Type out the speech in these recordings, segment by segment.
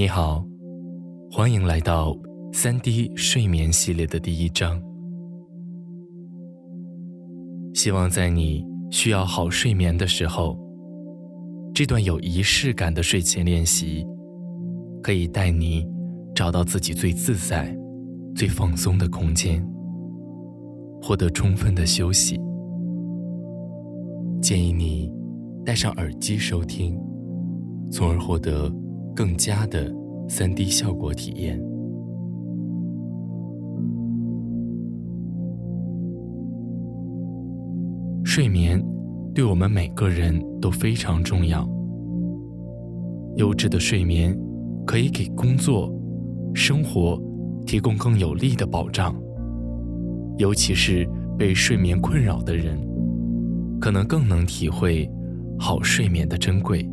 你好，欢迎来到三 D 睡眠系列的第一章。希望在你需要好睡眠的时候，这段有仪式感的睡前练习，可以带你找到自己最自在、最放松的空间，获得充分的休息。建议你戴上耳机收听，从而获得。更加的三 D 效果体验。睡眠对我们每个人都非常重要。优质的睡眠可以给工作、生活提供更有力的保障，尤其是被睡眠困扰的人，可能更能体会好睡眠的珍贵。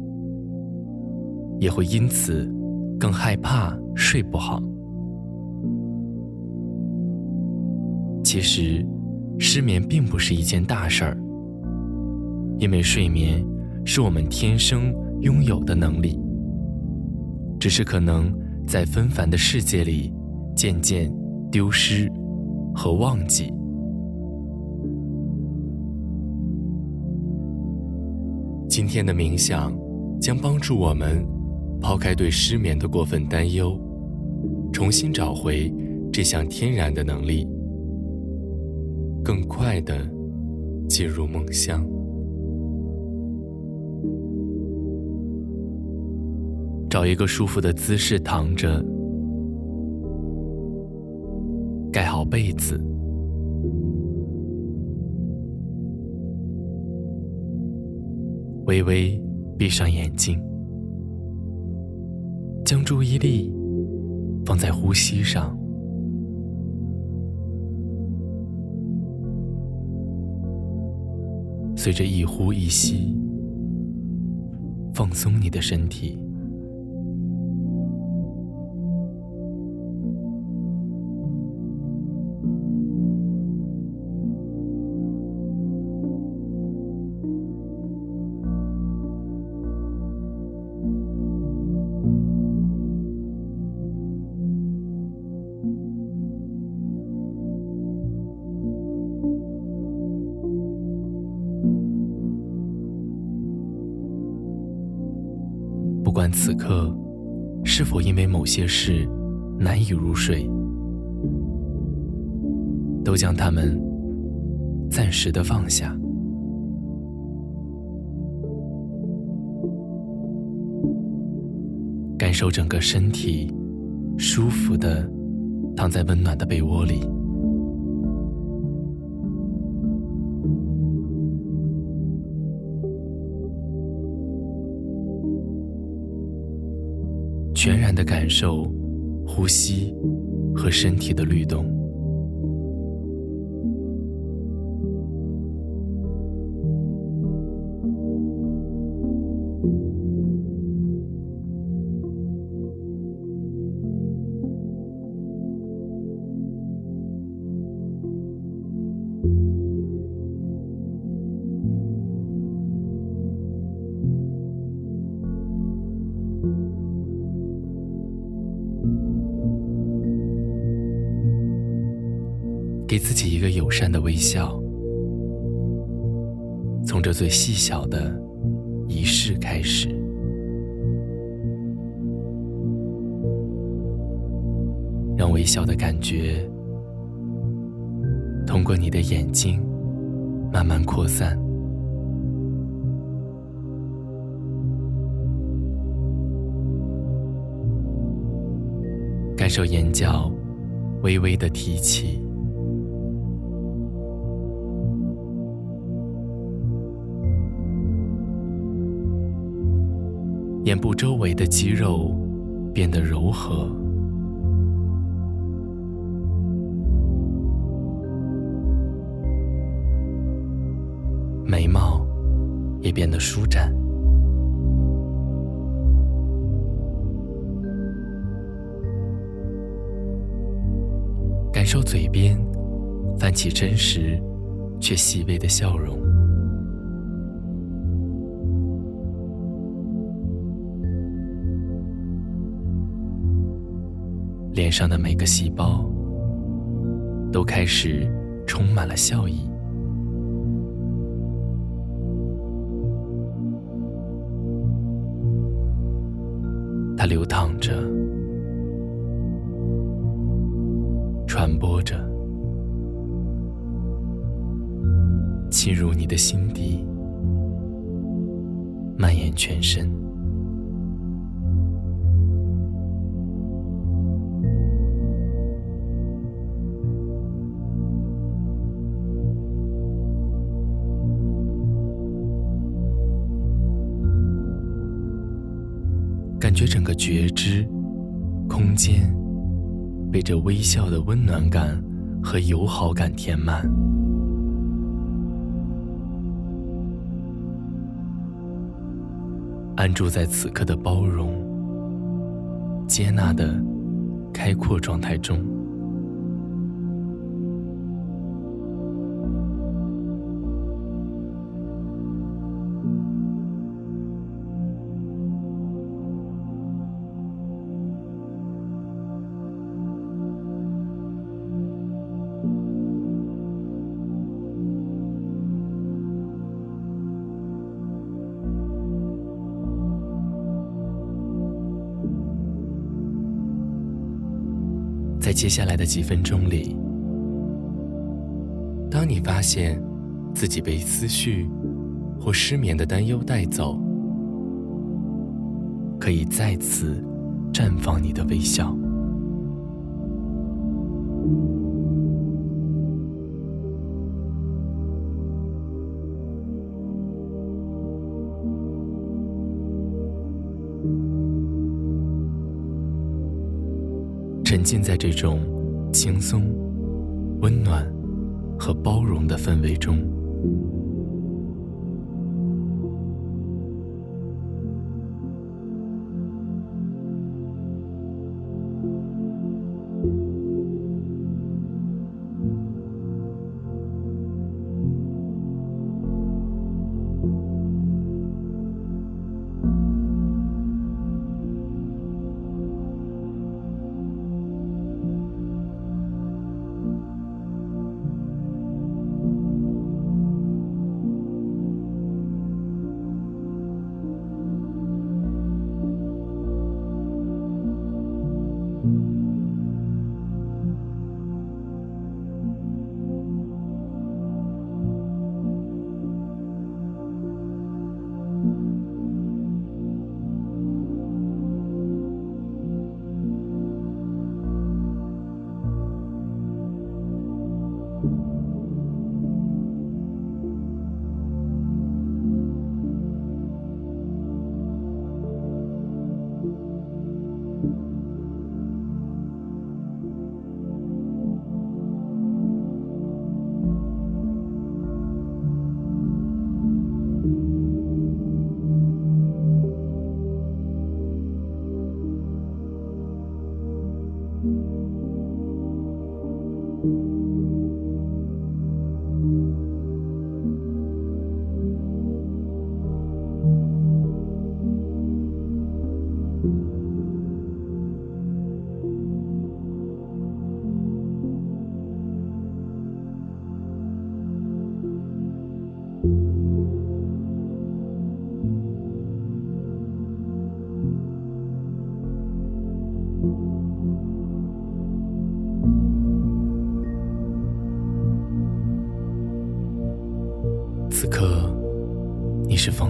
也会因此更害怕睡不好。其实，失眠并不是一件大事儿，因为睡眠是我们天生拥有的能力，只是可能在纷繁的世界里渐渐丢失和忘记。今天的冥想将帮助我们。抛开对失眠的过分担忧，重新找回这项天然的能力，更快的进入梦乡。找一个舒服的姿势躺着，盖好被子，微微闭上眼睛。将注意力放在呼吸上，随着一呼一吸，放松你的身体。此刻是否因为某些事难以入睡，都将它们暂时的放下，感受整个身体舒服的躺在温暖的被窝里。全然的感受呼吸和身体的律动，给自己一个友善的微笑，从这最细小的仪式开始，让微笑的感觉通过你的眼睛慢慢扩散，感受眼角微微的提起。眼部周围的肌肉变得柔和，眉毛也变得舒展，感受嘴边泛起真实却细微的笑容。脸上的每个细胞都开始充满了笑意。它流淌着，传播着，侵入你的心底，蔓延全身。觉整个觉知空间被这微笑的温暖感和友好感填满，安住在此刻的包容、接纳的开阔状态中。在接下来的几分钟里，当你发现自己被思绪或失眠的担忧带走，可以再次绽放你的微笑。沉浸在这种轻松、温暖和包容的氛围中。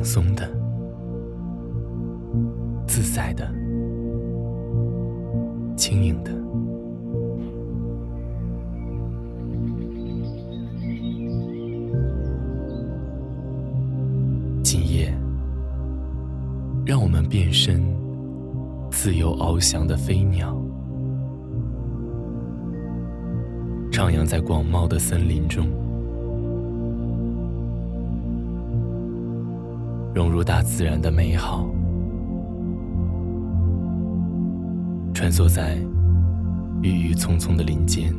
松的、自在的、轻盈的。今夜，让我们变身自由翱翔的飞鸟，徜徉在广袤的森林中。融入大自然的美好，穿梭在郁郁葱葱的林间，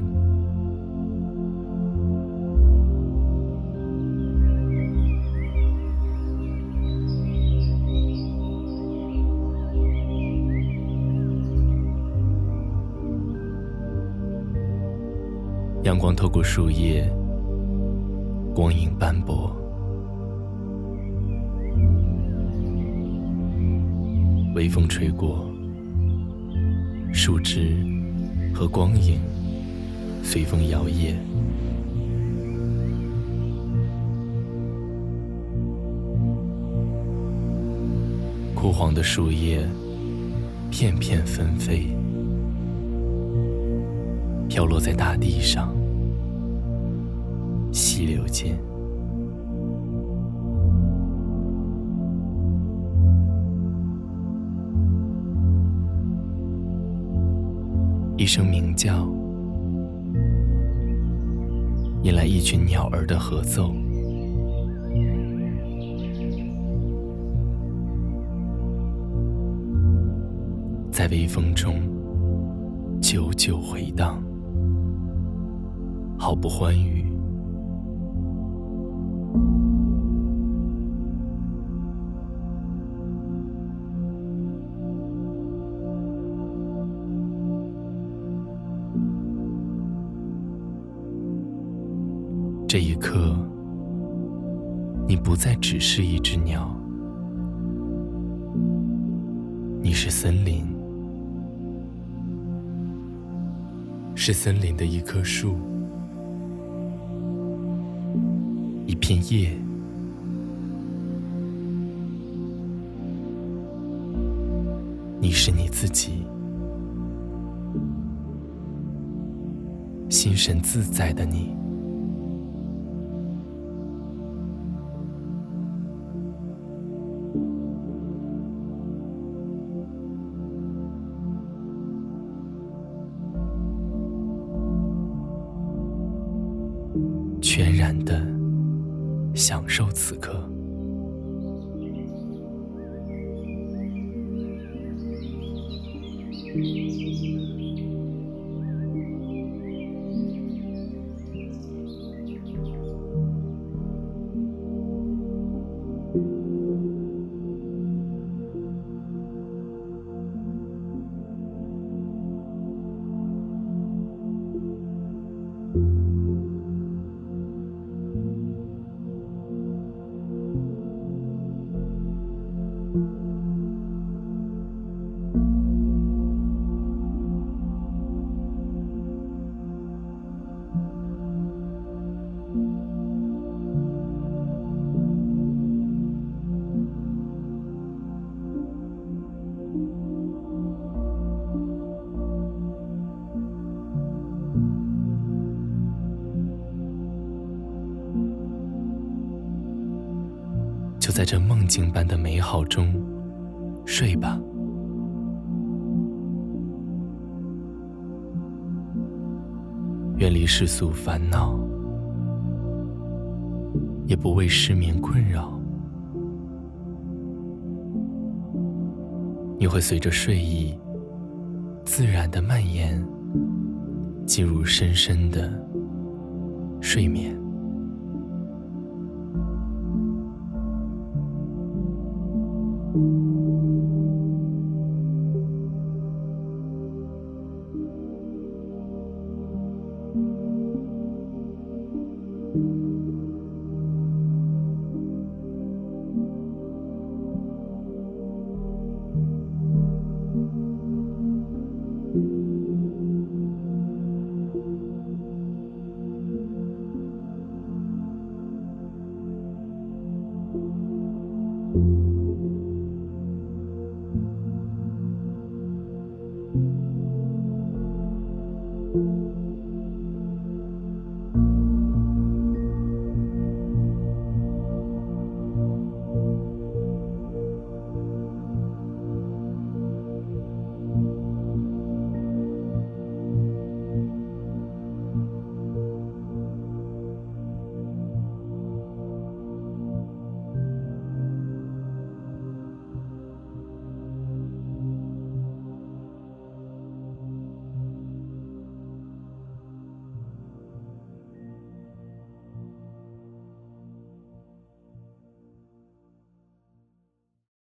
阳光透过树叶，光影斑驳。微风吹过，树枝和光影随风摇曳。枯黄的树叶片片纷飞，飘落在大地上、溪流间。一声鸣叫，引来一群鸟儿的合奏。在微风中久久回荡，毫不欢愉。这一刻，你不再只是一只鸟，你是森林。是森林的一棵树，一片叶，你是你自己，心神自在的你。享受此刻，在这梦境般的美好中睡吧，远离世俗烦恼，也不为失眠困扰。你会随着睡意自然的蔓延，进入深深的睡眠。